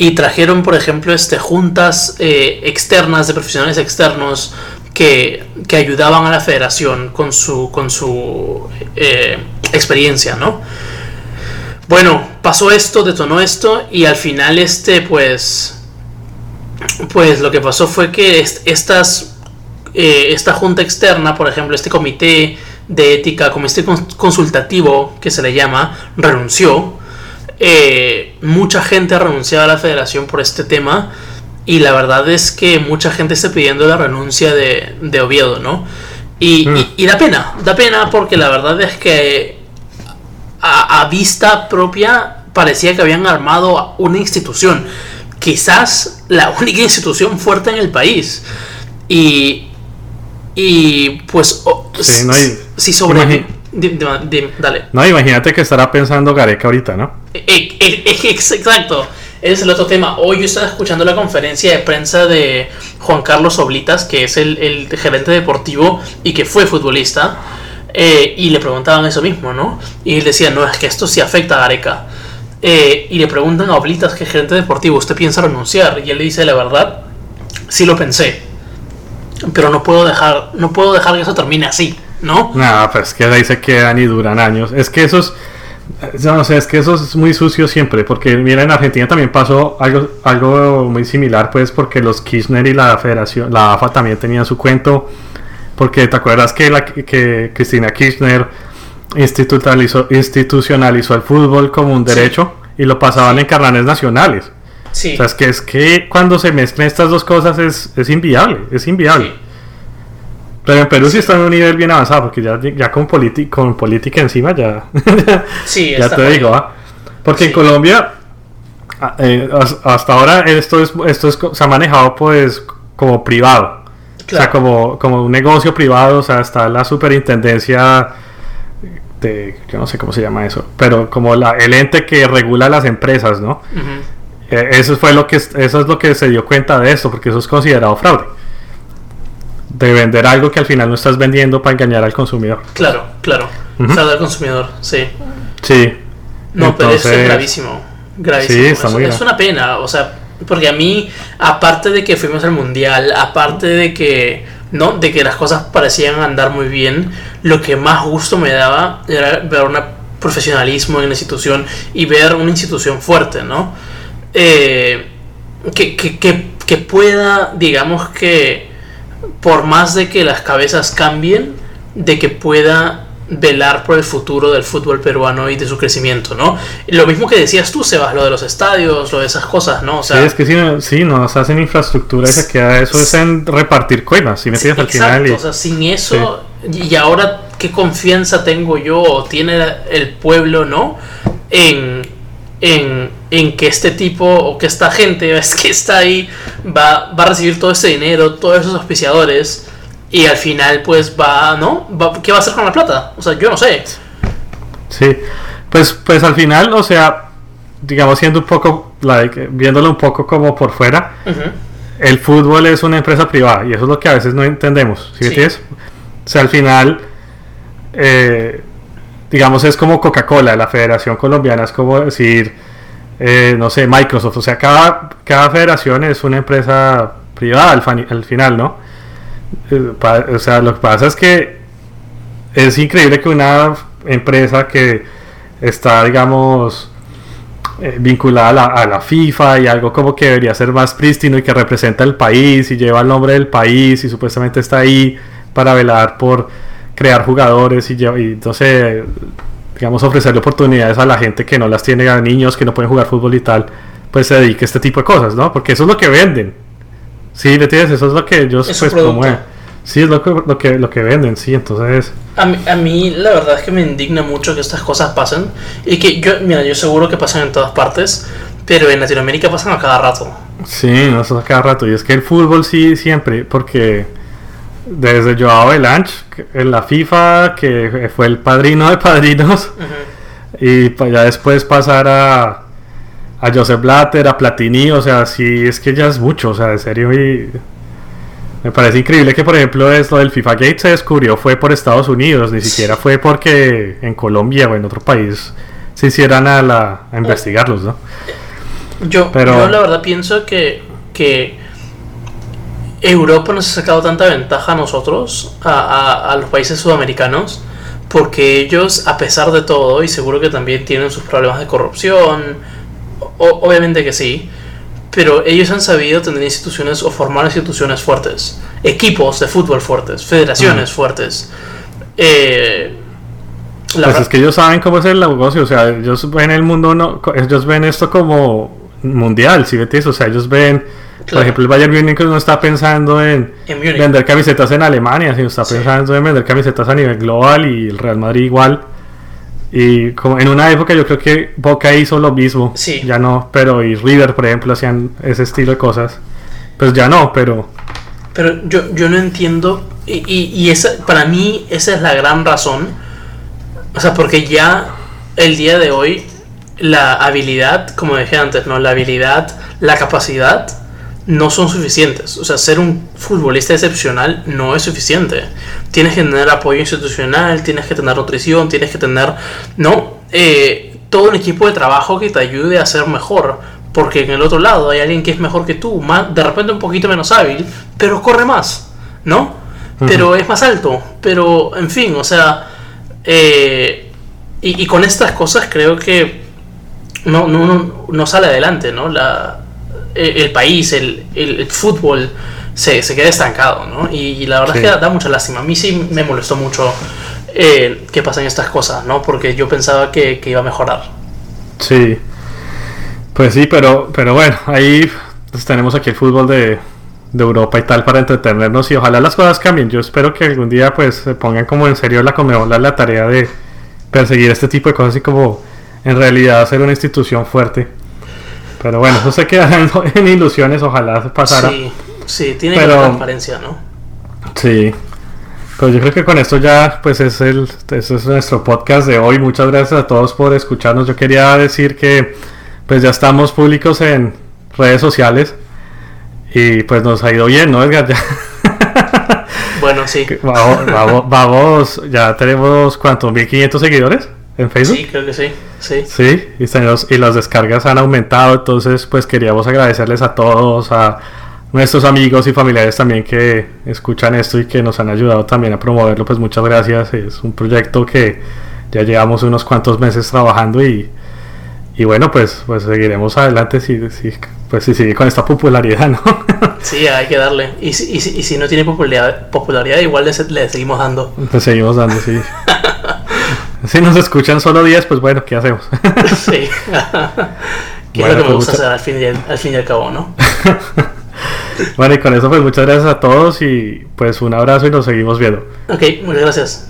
Y trajeron, por ejemplo, este, juntas eh, externas de profesionales externos que, que, ayudaban a la federación con su, con su eh, experiencia, ¿no? Bueno, pasó esto, detonó esto y al final este pues pues lo que pasó fue que estas eh, esta junta externa, por ejemplo, este comité de ética, comité consultativo que se le llama, renunció. Eh, mucha gente ha renunciado a la federación por este tema y la verdad es que mucha gente está pidiendo la renuncia de, de Oviedo, ¿no? y, mm. da pena, da pena porque la verdad es que a, vista propia parecía que habían armado una institución, quizás la única institución fuerte en el país. Y, y pues, sí, no hay, si sobre... dale. No, imagínate que estará pensando Gareca ahorita, ¿no? E, e, e, exacto. Ese es el otro tema. Hoy yo estaba escuchando la conferencia de prensa de Juan Carlos Oblitas, que es el, el gerente deportivo y que fue futbolista. Eh, y le preguntaban eso mismo, ¿no? Y él decía, no, es que esto sí afecta a Gareca. Eh, y le preguntan a Oblitas, que es gerente deportivo, ¿usted piensa renunciar? Y él le dice, la verdad, sí lo pensé. Pero no puedo dejar, no puedo dejar que eso termine así, ¿no? No, pues que ahí se quedan y duran años. Es que esos, no sé, es que eso es muy sucio siempre, porque mira, en Argentina también pasó algo, algo muy similar, pues porque los Kirchner y la federación, la AFA también tenían su cuento, porque te acuerdas que, la, que Cristina Kirchner institucionalizó, institucionalizó el fútbol como un derecho y lo pasaban en carnanes nacionales. Sí. O sea, es que, es que cuando se mezclan estas dos cosas es, es inviable, es inviable. Pero en Perú sí. está en un nivel bien avanzado, porque ya, ya con, con política encima ya, [LAUGHS] sí, ya te digo, ¿ah? porque en Colombia eh, hasta ahora esto es esto es, se ha manejado pues como privado, o sea, como, como un negocio privado, o sea, está la superintendencia de, yo no sé cómo se llama eso, pero como la, el ente que regula las empresas, ¿no? Eh, eso fue lo que eso es lo que se dio cuenta de esto, porque eso es considerado fraude de vender algo que al final no estás vendiendo para engañar al consumidor. Claro, claro. Uh al consumidor, sí. Sí. No, pero eso es gravísimo. Gravísimo. Sí, es una pena, o sea, porque a mí, aparte de que fuimos al mundial, aparte de que, ¿no? De que las cosas parecían andar muy bien, lo que más gusto me daba era ver un profesionalismo en la institución y ver una institución fuerte, ¿no? Eh, que, que, que, que pueda, digamos que por más de que las cabezas cambien, de que pueda velar por el futuro del fútbol peruano y de su crecimiento, ¿no? Lo mismo que decías tú, Sebas, lo de los estadios, lo de esas cosas, ¿no? O sea, sí, es que sí, sí nos hacen infraestructura y se queda eso es en repartir coimas, si me al final. Y, o sea, sin eso, y ahora qué confianza tengo yo o tiene el pueblo, ¿no? En, en, en, que este tipo o que esta gente [LAUGHS] es que está ahí va, va a recibir todo ese dinero, todos esos auspiciadores y al final pues va, ¿no? ¿Qué va a hacer con la plata? O sea, yo no sé. Sí, pues, pues al final, o sea, digamos siendo un poco, like, viéndolo un poco como por fuera, el fútbol es una empresa privada y eso es lo que a veces no entendemos, ¿sí, sí. O sea, al final... Eh, digamos, es como Coca-Cola, la Federación Colombiana, es como decir, eh, no sé, Microsoft, o sea, cada, cada federación es una empresa privada al, final, ¿no? Eh, o sea, lo que pasa es que es increíble que una empresa que está, digamos, eh, vinculada a la, a la, FIFA y algo como que debería ser más prístino y que representa el país y lleva el nombre del país y supuestamente está ahí para velar por crear jugadores y, y entonces, digamos, ofrecerle oportunidades a la gente que no las tiene, a niños que no pueden jugar fútbol y tal, pues se dedique a este tipo de cosas, ¿no? Porque eso es lo que venden. Sí, ¿me entiendes? Eso es lo que ellos, pues, como... Sí, es lo que, lo que, lo que venden, sí, entonces... A mí, a mí la verdad es que me indigna mucho que estas cosas pasen y que yo, mira, yo seguro que pasan en todas partes, pero en Latinoamérica pasan a cada rato. Sí, no, eso a cada rato. Y es que el fútbol sí, siempre, porque desde Joao Belanch en la FIFA, que fue el padrino de padrinos, y ya después pasar a, a Joseph Blatter, a Platini, o sea, sí, es que ya es mucho, o sea, de serio, y me parece increíble que, por ejemplo, esto del FIFA Gate se descubrió fue por Estados Unidos, ni siquiera fue porque en Colombia o en otro país se hicieran a, la, a investigarlos, ¿no? Yo, Pero, yo la verdad pienso que, que Europa nos ha sacado tanta ventaja a nosotros, a, los países sudamericanos, porque ellos, a pesar de todo, y seguro que también tienen sus problemas de corrupción, obviamente que sí, pero ellos han sabido tener instituciones o formar instituciones fuertes, equipos de fútbol fuertes, federaciones fuertes. Eh, pues es que ellos saben cómo es el negocio, o sea, ellos ven el mundo, no, ellos ven esto como mundial, si ves, o sea, ellos ven por ejemplo, el Bayern Munich no está pensando en, vender camisetas en Alemania, sino está pensando en vender camisetas a nivel global y el Real Madrid igual. Y como en una época yo creo que Boca hizo lo mismo. Ya no, pero y River, por ejemplo, hacían ese estilo de cosas. Pues ya no, pero... Pero yo, yo no entiendo, y, y, esa, para mí esa es la gran razón. O sea, porque ya el día de hoy la habilidad, como dije antes, ¿no? La habilidad, la capacidad no son suficientes. O sea, ser un futbolista excepcional no es suficiente. Tienes que tener apoyo institucional, tienes que tener nutrición, tienes que tener, ¿no? Eh, todo un equipo de trabajo que te ayude a ser mejor. Porque en el otro lado hay alguien que es mejor que tú, más, de repente un poquito menos hábil, pero corre más, ¿no? pero es más alto. Pero, en fin, o sea, eh, y, con estas cosas creo que no, no, no, sale adelante, ¿no? La, el, país, el, el, fútbol se, se, queda estancado, ¿no? Y, la verdad es que da, mucha lástima. A mí sí me molestó mucho eh, que pasen estas cosas, ¿no? Porque yo pensaba que, que iba a mejorar. Sí. Pues sí, pero, pero bueno, ahí pues, tenemos aquí el fútbol de, de Europa y tal para entretenernos y ojalá las cosas cambien. Yo espero que algún día pues se pongan como en serio la Conmebol la tarea de perseguir este tipo de cosas y como en realidad hacer una institución fuerte. Pero bueno, eso se queda [LAUGHS] en, ilusiones, ojalá pasara. Sí, sí, tiene que haber transparencia, ¿no? Sí. Pero yo creo que con esto ya, pues es el, eso es nuestro podcast de hoy. Muchas gracias a todos por escucharnos. Yo quería decir que pues ya estamos públicos en redes sociales. Y pues nos ha ido bien, ¿no, Edgar? [LAUGHS] bueno, sí. Vamos, ya tenemos, ¿cuántos? ¿1500 seguidores en Facebook? Sí, creo que sí. Sí, sí y, y las descargas han aumentado, entonces pues queríamos agradecerles a todos, a nuestros amigos y familiares también que escuchan esto y que nos han ayudado también a promoverlo, pues muchas gracias. Es un proyecto que ya llevamos unos cuantos meses trabajando y y bueno, pues, pues seguiremos adelante si, si, pues si sigue con esta popularidad, ¿no? [LAUGHS] sí, hay que darle. Y si, y si, no tiene popularidad, popularidad igual le, seguimos dando. Le seguimos dando, sí. [LAUGHS] si nos escuchan solo 10, pues bueno, ¿qué hacemos? [LAUGHS] sí. [LAUGHS] ¿Qué es lo que me gusta hacer al fin, y al, al fin y al cabo, no? [LAUGHS] bueno, y con eso pues muchas gracias a todos y pues un abrazo y nos seguimos viendo. Ok, muchas gracias.